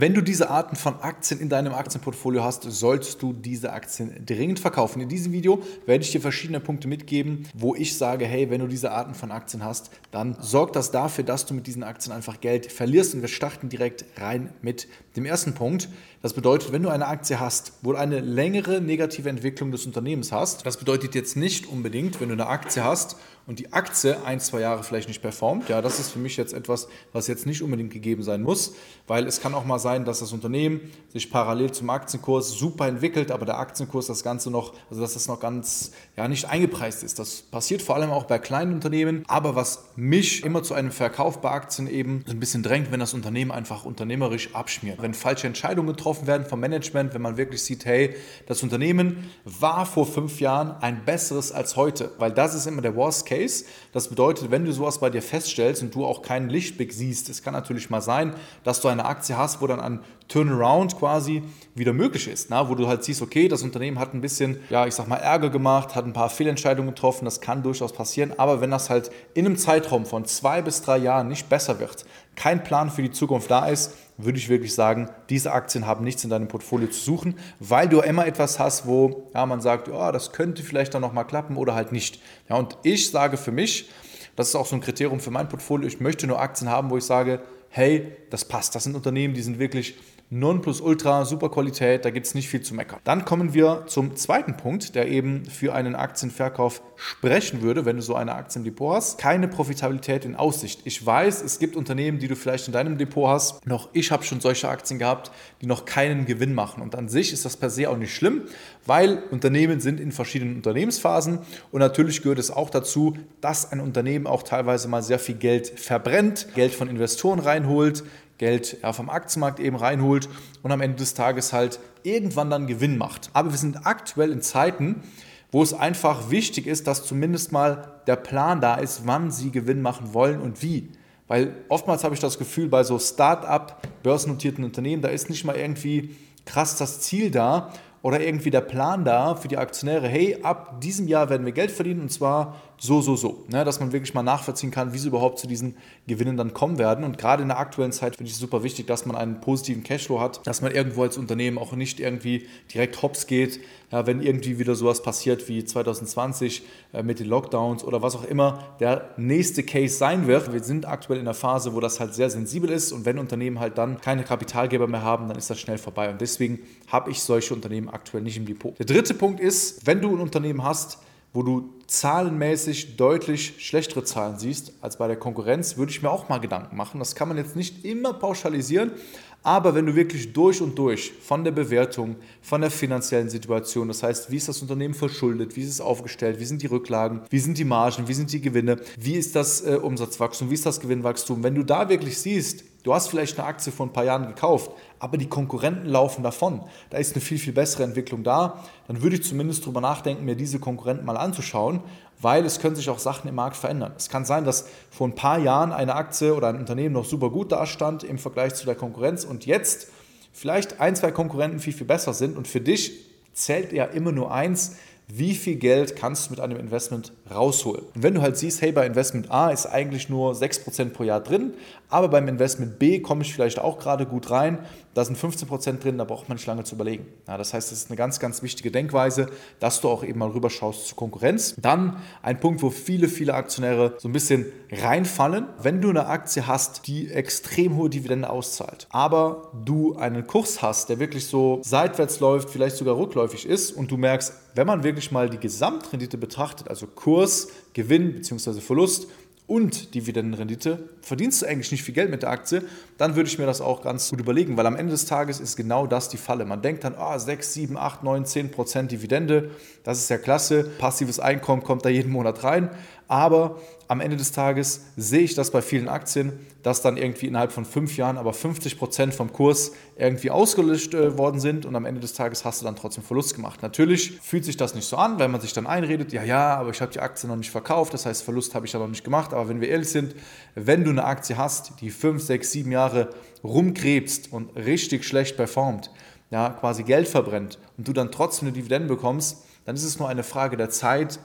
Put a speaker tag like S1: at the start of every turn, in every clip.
S1: Wenn du diese Arten von Aktien in deinem Aktienportfolio hast, solltest du diese Aktien dringend verkaufen. In diesem Video werde ich dir verschiedene Punkte mitgeben, wo ich sage, hey, wenn du diese Arten von Aktien hast, dann sorgt das dafür, dass du mit diesen Aktien einfach Geld verlierst. Und wir starten direkt rein mit dem ersten Punkt. Das bedeutet, wenn du eine Aktie hast, wo du eine längere negative Entwicklung des Unternehmens hast, das bedeutet jetzt nicht unbedingt, wenn du eine Aktie hast und die Aktie ein, zwei Jahre vielleicht nicht performt, ja, das ist für mich jetzt etwas, was jetzt nicht unbedingt gegeben sein muss, weil es kann auch mal sein, dass das Unternehmen sich parallel zum Aktienkurs super entwickelt, aber der Aktienkurs das Ganze noch, also dass das noch ganz, ja, nicht eingepreist ist. Das passiert vor allem auch bei kleinen Unternehmen, aber was mich immer zu einem Verkauf bei Aktien eben ein bisschen drängt, wenn das Unternehmen einfach unternehmerisch abschmiert. Wenn falsche Entscheidungen getroffen werden vom Management, wenn man wirklich sieht, hey, das Unternehmen war vor fünf Jahren ein besseres als heute, weil das ist immer der Worst Case Case. Das bedeutet, wenn du sowas bei dir feststellst und du auch keinen Lichtblick siehst, es kann natürlich mal sein, dass du eine Aktie hast, wo dann ein Turnaround quasi wieder möglich ist, na, wo du halt siehst, okay, das Unternehmen hat ein bisschen, ja, ich sag mal, Ärger gemacht, hat ein paar Fehlentscheidungen getroffen, das kann durchaus passieren, aber wenn das halt in einem Zeitraum von zwei bis drei Jahren nicht besser wird, kein Plan für die Zukunft da ist, würde ich wirklich sagen, diese Aktien haben nichts in deinem Portfolio zu suchen, weil du immer etwas hast, wo ja, man sagt, ja, das könnte vielleicht dann nochmal klappen oder halt nicht. Ja, und ich sage für mich, das ist auch so ein Kriterium für mein Portfolio, ich möchte nur Aktien haben, wo ich sage, hey, das passt, das sind Unternehmen, die sind wirklich Nonplusultra, super Qualität, da gibt es nicht viel zu meckern. Dann kommen wir zum zweiten Punkt, der eben für einen Aktienverkauf sprechen würde, wenn du so eine Aktie im Depot hast. Keine Profitabilität in Aussicht. Ich weiß, es gibt Unternehmen, die du vielleicht in deinem Depot hast. Noch ich habe schon solche Aktien gehabt, die noch keinen Gewinn machen. Und an sich ist das per se auch nicht schlimm, weil Unternehmen sind in verschiedenen Unternehmensphasen und natürlich gehört es auch dazu, dass ein Unternehmen auch teilweise mal sehr viel Geld verbrennt, Geld von Investoren reinholt, Geld vom Aktienmarkt eben reinholt und am Ende des Tages halt irgendwann dann Gewinn macht. Aber wir sind aktuell in Zeiten, wo es einfach wichtig ist, dass zumindest mal der Plan da ist, wann sie Gewinn machen wollen und wie. Weil oftmals habe ich das Gefühl, bei so Start-up, börsennotierten Unternehmen, da ist nicht mal irgendwie krass das Ziel da oder irgendwie der Plan da für die Aktionäre, hey, ab diesem Jahr werden wir Geld verdienen und zwar so, so, so. Ne, dass man wirklich mal nachvollziehen kann, wie sie überhaupt zu diesen Gewinnen dann kommen werden. Und gerade in der aktuellen Zeit finde ich es super wichtig, dass man einen positiven Cashflow hat, dass man irgendwo als Unternehmen auch nicht irgendwie direkt hops geht, ja, wenn irgendwie wieder sowas passiert wie 2020 äh, mit den Lockdowns oder was auch immer der nächste Case sein wird. Wir sind aktuell in einer Phase, wo das halt sehr sensibel ist und wenn Unternehmen halt dann keine Kapitalgeber mehr haben, dann ist das schnell vorbei. Und deswegen habe ich solche Unternehmen aktuell nicht im Depot. Der dritte Punkt ist, wenn du ein Unternehmen hast, wo du zahlenmäßig deutlich schlechtere Zahlen siehst als bei der Konkurrenz, würde ich mir auch mal Gedanken machen. Das kann man jetzt nicht immer pauschalisieren, aber wenn du wirklich durch und durch von der Bewertung, von der finanziellen Situation, das heißt, wie ist das Unternehmen verschuldet, wie ist es aufgestellt, wie sind die Rücklagen, wie sind die Margen, wie sind die Gewinne, wie ist das äh, Umsatzwachstum, wie ist das Gewinnwachstum, wenn du da wirklich siehst, Du hast vielleicht eine Aktie vor ein paar Jahren gekauft, aber die Konkurrenten laufen davon. Da ist eine viel, viel bessere Entwicklung da. Dann würde ich zumindest darüber nachdenken, mir diese Konkurrenten mal anzuschauen, weil es können sich auch Sachen im Markt verändern. Es kann sein, dass vor ein paar Jahren eine Aktie oder ein Unternehmen noch super gut dastand im Vergleich zu der Konkurrenz und jetzt vielleicht ein, zwei Konkurrenten viel, viel besser sind und für dich zählt ja immer nur eins, wie viel Geld kannst du mit einem Investment rausholen. Und wenn du halt siehst, hey, bei Investment A ist eigentlich nur 6% pro Jahr drin, aber beim Investment B komme ich vielleicht auch gerade gut rein, da sind 15% drin, da braucht man nicht lange zu überlegen. Ja, das heißt, das ist eine ganz, ganz wichtige Denkweise, dass du auch eben mal rüberschaust zur Konkurrenz. Dann ein Punkt, wo viele, viele Aktionäre so ein bisschen reinfallen. Wenn du eine Aktie hast, die extrem hohe Dividende auszahlt, aber du einen Kurs hast, der wirklich so seitwärts läuft, vielleicht sogar rückläufig ist und du merkst, wenn man wirklich mal die Gesamtrendite betrachtet, also Kurs, Gewinn bzw. Verlust und Dividendenrendite, verdienst du eigentlich nicht viel Geld mit der Aktie, dann würde ich mir das auch ganz gut überlegen, weil am Ende des Tages ist genau das die Falle. Man denkt dann, ah, 6, 7, 8, 9, 10 Prozent Dividende, das ist ja klasse, passives Einkommen kommt da jeden Monat rein, Aber am Ende des Tages sehe ich das bei vielen Aktien, dass dann irgendwie innerhalb von fünf Jahren aber 50 Prozent vom Kurs irgendwie ausgelöscht äh, worden sind und am Ende des Tages hast du dann trotzdem Verlust gemacht. Natürlich fühlt sich das nicht so an, wenn man sich dann einredet, ja, ja, aber ich habe die Aktie noch nicht verkauft, das heißt, Verlust habe ich ja noch nicht gemacht. Aber wenn wir ehrlich sind, wenn du eine Aktie hast, die fünf, sechs, sieben Jahre rumkrebst und richtig schlecht performt, ja, quasi Geld verbrennt und du dann trotzdem eine Dividende bekommst, dann ist es nur eine Frage der Zeit,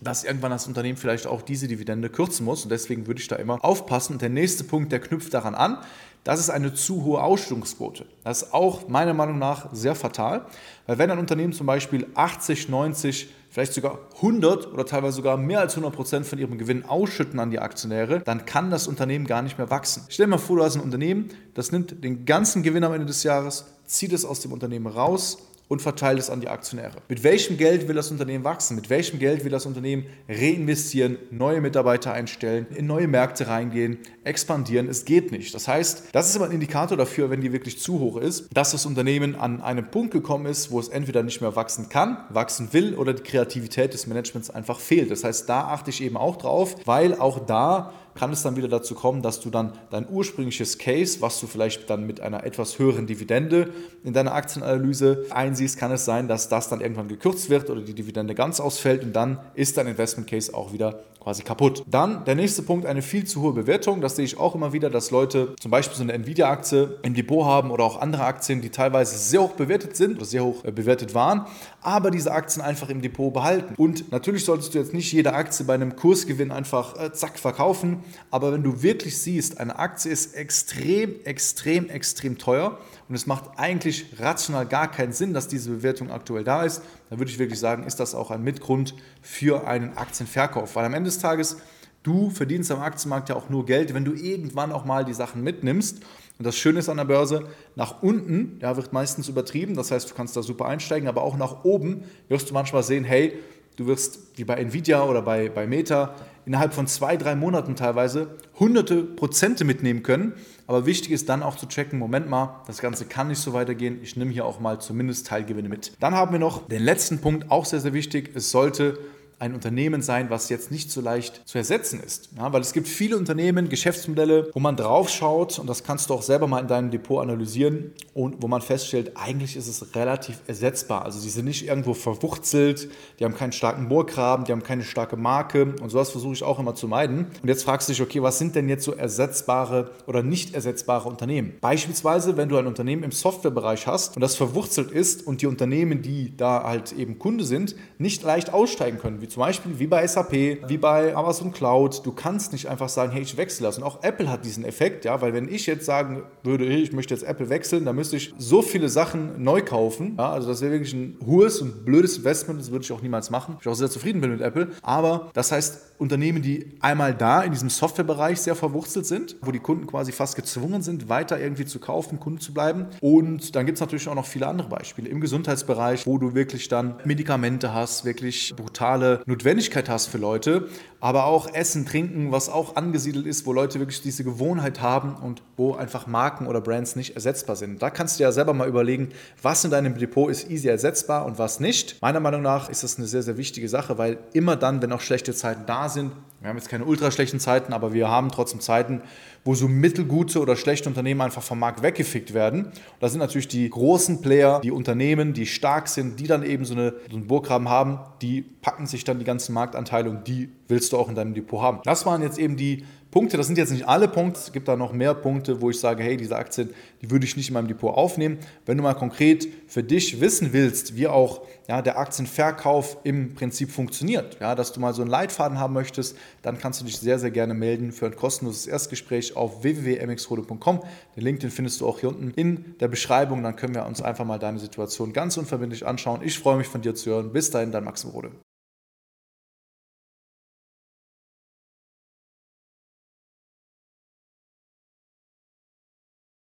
S1: dass irgendwann das Unternehmen vielleicht auch diese Dividende kürzen muss. Und deswegen würde ich da immer aufpassen. Und der nächste Punkt, der knüpft daran an, das ist eine zu hohe Ausschüttungsquote. Das ist auch meiner Meinung nach sehr fatal, weil wenn ein Unternehmen zum Beispiel 80, 90, vielleicht sogar 100 oder teilweise sogar mehr als 100 Prozent von ihrem Gewinn ausschütten an die Aktionäre, dann kann das Unternehmen gar nicht mehr wachsen. Stell dir mal vor, du hast ein Unternehmen, das nimmt den ganzen Gewinn am Ende des Jahres, zieht es aus dem Unternehmen raus und verteilt es an die Aktionäre. Mit welchem Geld will das Unternehmen wachsen? Mit welchem Geld will das Unternehmen reinvestieren, neue Mitarbeiter einstellen, in neue Märkte reingehen, expandieren? Es geht nicht. Das heißt, das ist immer ein Indikator dafür, wenn die wirklich zu hoch ist, dass das Unternehmen an einen Punkt gekommen ist, wo es entweder nicht mehr wachsen kann, wachsen will oder die Kreativität des Managements einfach fehlt. Das heißt, da achte ich eben auch drauf, weil auch da kann es dann wieder dazu kommen, dass du dann dein ursprüngliches Case, was du vielleicht dann mit einer etwas höheren Dividende in deiner Aktienanalyse einsiehst, kann es sein, dass das dann irgendwann gekürzt wird oder die Dividende ganz ausfällt und dann ist dein Investment Case auch wieder quasi kaputt. Dann der nächste Punkt, eine viel zu hohe Bewertung. Das sehe ich auch immer wieder, dass Leute zum Beispiel so eine Nvidia-Aktie im Depot haben oder auch andere Aktien, die teilweise sehr hoch bewertet sind oder sehr hoch äh, bewertet waren, aber diese Aktien einfach im Depot behalten. Und natürlich solltest du jetzt nicht jede Aktie bei einem Kursgewinn einfach äh, zack verkaufen, aber wenn du wirklich siehst, eine Aktie ist extrem, extrem, extrem teuer und es macht eigentlich rational gar keinen Sinn, dass diese Bewertung aktuell da ist, dann würde ich wirklich sagen, ist das auch ein Mitgrund für einen Aktienverkauf. Weil am Ende des Tages, du verdienst am Aktienmarkt ja auch nur Geld, wenn du irgendwann auch mal die Sachen mitnimmst. Und das Schöne ist an der Börse, nach unten ja, wird meistens übertrieben, das heißt, du kannst da super einsteigen, aber auch nach oben wirst du manchmal sehen, hey, du wirst wie bei Nvidia oder bei, bei Meta innerhalb von zwei, drei Monaten teilweise hunderte Prozente mitnehmen können. Aber wichtig ist dann auch zu checken, Moment mal, das Ganze kann nicht so weitergehen. Ich nehme hier auch mal zumindest Teilgewinne mit. Dann haben wir noch den letzten Punkt, auch sehr, sehr wichtig. Es sollte ein Unternehmen sein, was jetzt nicht so leicht zu ersetzen ist. Ja, weil es gibt viele Unternehmen, Geschäftsmodelle, wo man drauf schaut und das kannst du auch selber mal in deinem Depot analysieren und wo man feststellt, eigentlich ist es relativ ersetzbar. Also sie sind nicht irgendwo verwurzelt, die haben keinen starken Bohrgraben, die haben keine starke Marke und sowas versuche ich auch immer zu meiden. Und jetzt fragst du dich, okay, was sind denn jetzt so ersetzbare oder nicht ersetzbare Unternehmen? Beispielsweise, wenn du ein Unternehmen im Softwarebereich hast und das verwurzelt ist und die Unternehmen, die da halt eben Kunde sind, nicht leicht aussteigen können, wie zum Beispiel wie bei SAP, wie bei Amazon Cloud. Du kannst nicht einfach sagen, hey, ich wechsle das. Und auch Apple hat diesen Effekt, ja, weil wenn ich jetzt sagen würde, hey, ich möchte jetzt Apple wechseln, dann müsste ich so viele Sachen neu kaufen. Ja, also das wäre wirklich ein hohes und blödes Investment, das würde ich auch niemals machen. Ich auch sehr zufrieden bin mit Apple. Aber das heißt, Unternehmen, die einmal da in diesem Softwarebereich sehr verwurzelt sind, wo die Kunden quasi fast gezwungen sind, weiter irgendwie zu kaufen, Kunden zu bleiben. Und dann gibt es natürlich auch noch viele andere Beispiele im Gesundheitsbereich, wo du wirklich dann Medikamente hast, wirklich brutale Notwendigkeit hast für Leute, aber auch Essen, Trinken, was auch angesiedelt ist, wo Leute wirklich diese Gewohnheit haben und wo einfach Marken oder Brands nicht ersetzbar sind. Da kannst du ja selber mal überlegen, was in deinem Depot ist easy ersetzbar und was nicht. Meiner Meinung nach ist das eine sehr, sehr wichtige Sache, weil immer dann, wenn auch schlechte Zeiten da sind, wir haben jetzt keine ultra schlechten Zeiten, aber wir haben trotzdem Zeiten, wo so mittelgute oder schlechte Unternehmen einfach vom Markt weggefickt werden. Und da sind natürlich die großen Player, die Unternehmen, die stark sind, die dann eben so, eine, so einen Burggraben haben, die packen sich dann die ganzen Marktanteile und die willst du auch in deinem Depot haben. Das waren jetzt eben die Punkte, das sind jetzt nicht alle Punkte, es gibt da noch mehr Punkte, wo ich sage, hey, diese Aktien, die würde ich nicht in meinem Depot aufnehmen. Wenn du mal konkret für dich wissen willst, wie auch ja, der Aktienverkauf im Prinzip funktioniert, ja, dass du mal so einen Leitfaden haben möchtest, dann kannst du dich sehr, sehr gerne melden für ein kostenloses Erstgespräch auf www.mxrode.com. Den Link, den findest du auch hier unten in der Beschreibung, dann können wir uns einfach mal deine Situation ganz unverbindlich anschauen. Ich freue mich von dir zu hören. Bis dahin, dein Maxim Rode.